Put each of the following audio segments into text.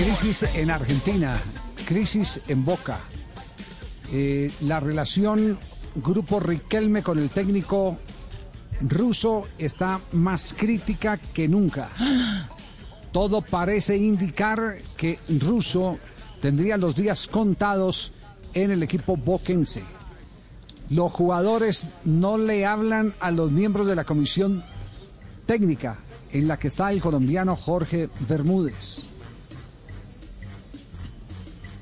Crisis en Argentina, crisis en Boca. Eh, la relación Grupo Riquelme con el técnico ruso está más crítica que nunca. Todo parece indicar que Russo tendría los días contados en el equipo boquense. Los jugadores no le hablan a los miembros de la comisión técnica en la que está el colombiano Jorge Bermúdez.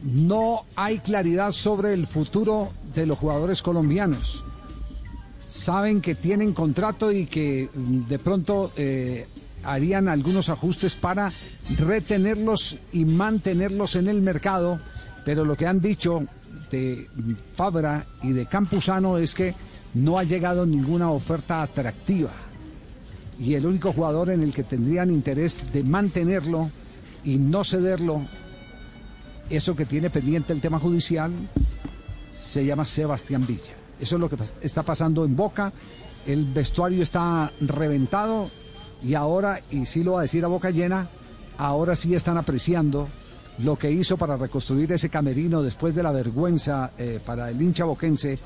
No hay claridad sobre el futuro de los jugadores colombianos. Saben que tienen contrato y que mm, de pronto eh, harían algunos ajustes para retenerlos y mantenerlos en el mercado, pero lo que han dicho de Fabra y de Campuzano es que no ha llegado ninguna oferta atractiva. Y el único jugador en el que tendrían interés de mantenerlo y no cederlo, eso que tiene pendiente el tema judicial, se llama Sebastián Villa. Eso es lo que está pasando en Boca. El vestuario está reventado y ahora, y sí lo va a decir a boca llena, ahora sí están apreciando lo que hizo para reconstruir ese camerino después de la vergüenza eh, para el hincha boquense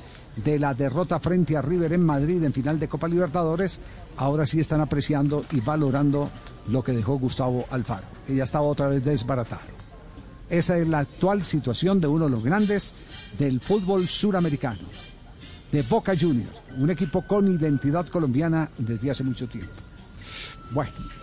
de la derrota frente a River en Madrid en final de Copa Libertadores, ahora sí están apreciando y valorando lo que dejó Gustavo Alfaro, que ya estaba otra vez desbaratado. Esa es la actual situación de uno de los grandes del fútbol suramericano, de Boca Juniors, un equipo con identidad colombiana desde hace mucho tiempo. Bueno.